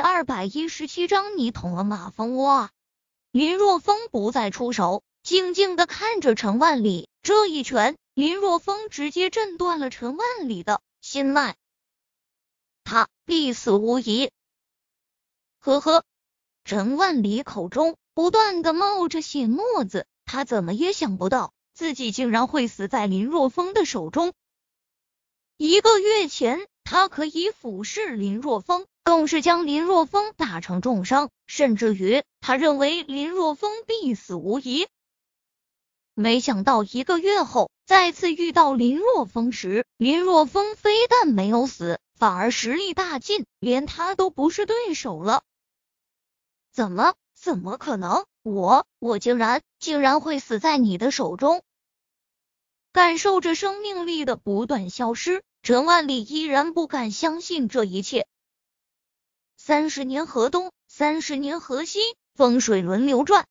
二百一十七章，你捅了马蜂窝！林若风不再出手，静静的看着陈万里。这一拳，林若风直接震断了陈万里的心脉，他必死无疑。呵呵，陈万里口中不断的冒着血沫子，他怎么也想不到自己竟然会死在林若风的手中。一个月前，他可以俯视林若风。更是将林若风打成重伤，甚至于他认为林若风必死无疑。没想到一个月后再次遇到林若风时，林若风非但没有死，反而实力大进，连他都不是对手了。怎么？怎么可能？我我竟然竟然会死在你的手中？感受着生命力的不断消失，陈万里依然不敢相信这一切。三十年河东，三十年河西，风水轮流转。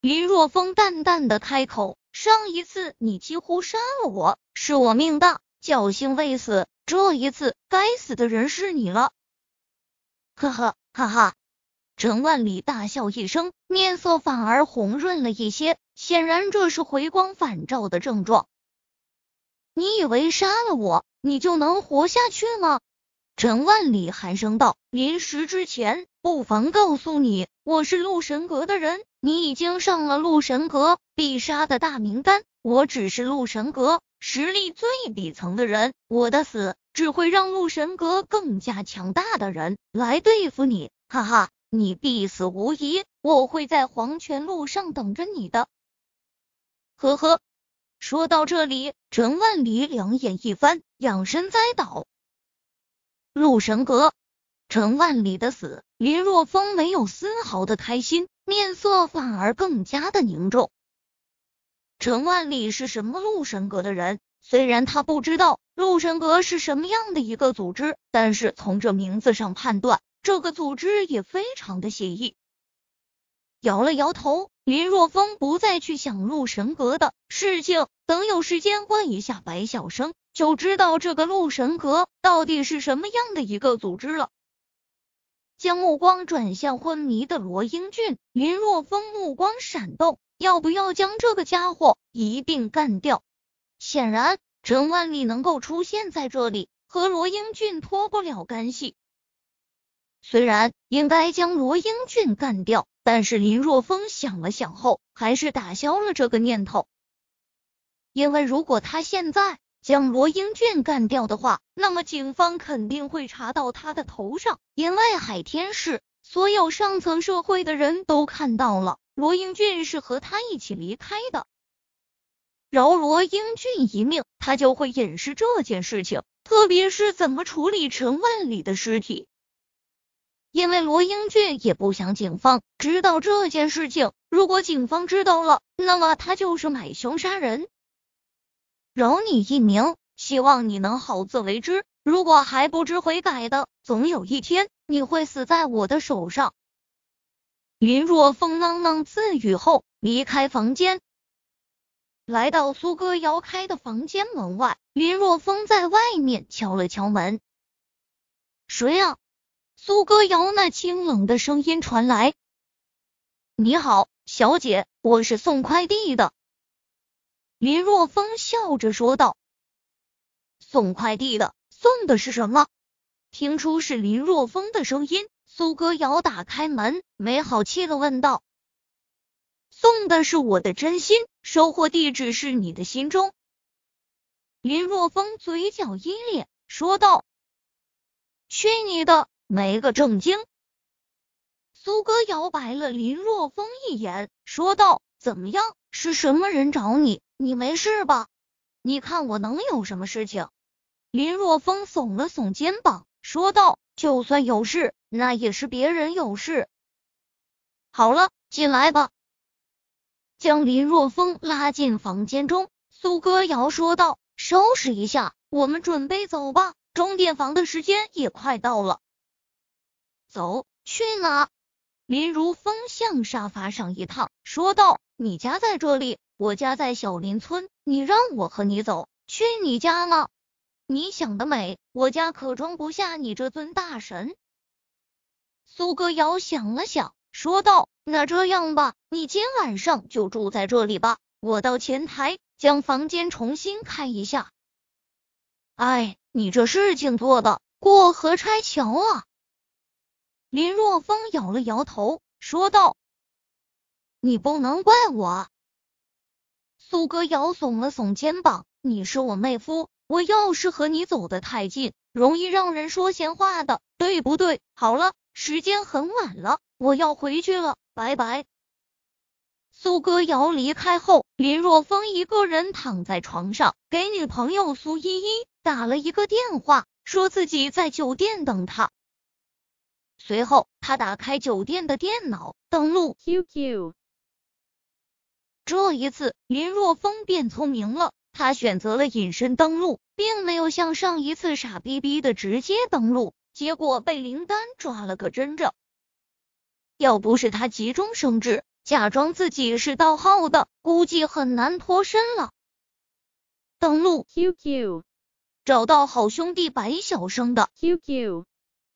林若风淡淡的开口：“上一次你几乎杀了我，是我命大，侥幸未死。这一次，该死的人是你了。”呵呵，哈哈！陈万里大笑一声，面色反而红润了一些，显然这是回光返照的症状。你以为杀了我，你就能活下去吗？陈万里寒声道：“临死之前，不妨告诉你，我是陆神阁的人，你已经上了陆神阁必杀的大名单。我只是陆神阁实力最底层的人，我的死只会让陆神阁更加强大的人来对付你。哈哈，你必死无疑，我会在黄泉路上等着你的。”呵呵，说到这里，陈万里两眼一翻，仰身栽倒。陆神阁，陈万里的死，林若风没有丝毫的开心，面色反而更加的凝重。陈万里是什么陆神阁的人？虽然他不知道陆神阁是什么样的一个组织，但是从这名字上判断，这个组织也非常的邪异。摇了摇头，林若风不再去想陆神阁的事情，等有时间问一下白晓生。就知道这个陆神阁到底是什么样的一个组织了。将目光转向昏迷的罗英俊，林若风目光闪动，要不要将这个家伙一并干掉？显然，陈万里能够出现在这里，和罗英俊脱不了干系。虽然应该将罗英俊干掉，但是林若风想了想后，还是打消了这个念头，因为如果他现在。将罗英俊干掉的话，那么警方肯定会查到他的头上，因为海天市所有上层社会的人都看到了罗英俊是和他一起离开的。饶罗英俊一命，他就会掩饰这件事情，特别是怎么处理陈万里的尸体，因为罗英俊也不想警方知道这件事情。如果警方知道了，那么他就是买凶杀人。饶你一命，希望你能好自为之。如果还不知悔改的，总有一天你会死在我的手上。林若风喃喃自语后离开房间，来到苏歌瑶开的房间门外。林若风在外面敲了敲门：“谁啊？”苏歌瑶那清冷的声音传来：“你好，小姐，我是送快递的。”林若风笑着说道：“送快递的，送的是什么？”听出是林若风的声音，苏歌瑶打开门，没好气的问道：“送的是我的真心，收货地址是你的心中。”林若风嘴角一咧，说道：“去你的，没个正经！”苏歌瑶白了林若风一眼，说道：“怎么样？是什么人找你？”你没事吧？你看我能有什么事情？林若风耸了耸肩膀，说道：“就算有事，那也是别人有事。”好了，进来吧。将林若风拉进房间中，苏歌瑶说道：“收拾一下，我们准备走吧。钟点房的时间也快到了。”走去哪？林如风向沙发上一躺，说道：“你家在这里。”我家在小林村，你让我和你走，去你家呢？你想得美，我家可装不下你这尊大神。苏歌瑶想了想，说道：“那这样吧，你今晚上就住在这里吧，我到前台将房间重新看一下。”哎，你这事情做的过河拆桥啊！林若风摇了摇头，说道：“你不能怪我。”苏歌瑶耸了耸肩膀：“你是我妹夫，我要是和你走得太近，容易让人说闲话的，对不对？好了，时间很晚了，我要回去了，拜拜。”苏歌瑶离开后，林若风一个人躺在床上，给女朋友苏依依打了一个电话，说自己在酒店等她。随后，他打开酒店的电脑，登录 QQ。这一次，林若风变聪明了，他选择了隐身登录，并没有像上一次傻逼逼的直接登录，结果被林丹抓了个真着。要不是他急中生智，假装自己是盗号的，估计很难脱身了。登录 QQ，找到好兄弟白小生的 QQ，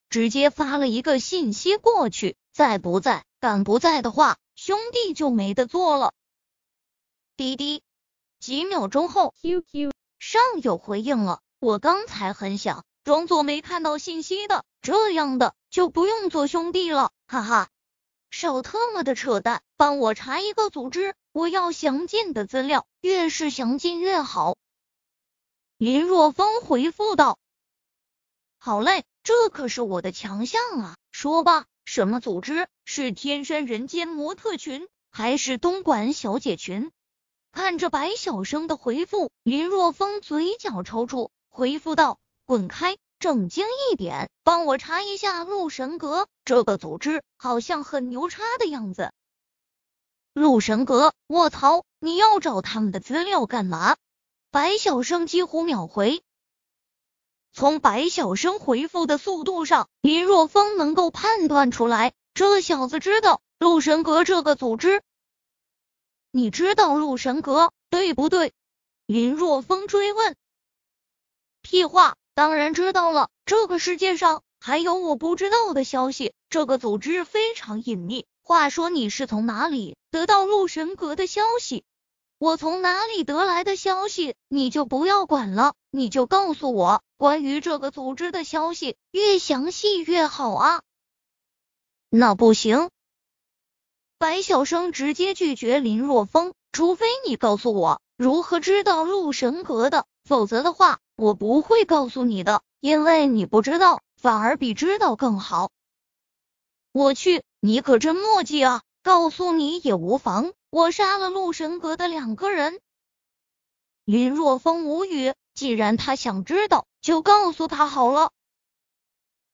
直接发了一个信息过去，在不在？敢不在的话，兄弟就没得做了。滴滴，几秒钟后，QQ 上有回应了。我刚才很想装作没看到信息的，这样的就不用做兄弟了，哈哈。少特么的扯淡，帮我查一个组织，我要详尽的资料，越是详尽越好。林若风回复道：“好嘞，这可是我的强项啊。说吧，什么组织？是天山人间模特群，还是东莞小姐群？”看着白小生的回复，林若风嘴角抽搐，回复道：“滚开，正经一点，帮我查一下陆神阁这个组织，好像很牛叉的样子。”陆神阁，卧槽，你要找他们的资料干嘛？白小生几乎秒回。从白小生回复的速度上，林若风能够判断出来，这小子知道陆神阁这个组织。你知道陆神阁对不对？林若风追问。屁话，当然知道了。这个世界上还有我不知道的消息。这个组织非常隐秘。话说你是从哪里得到陆神阁的消息？我从哪里得来的消息，你就不要管了。你就告诉我关于这个组织的消息，越详细越好啊。那不行。白小生直接拒绝林若风，除非你告诉我如何知道陆神阁的，否则的话，我不会告诉你的，因为你不知道，反而比知道更好。我去，你可真墨迹啊！告诉你也无妨，我杀了陆神阁的两个人。林若风无语，既然他想知道，就告诉他好了。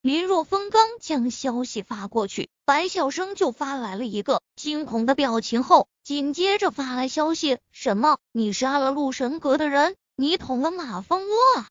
林若风刚将消息发过去，白小生就发来了一个惊恐的表情，后紧接着发来消息：什么？你杀了陆神阁的人？你捅了马蜂窝？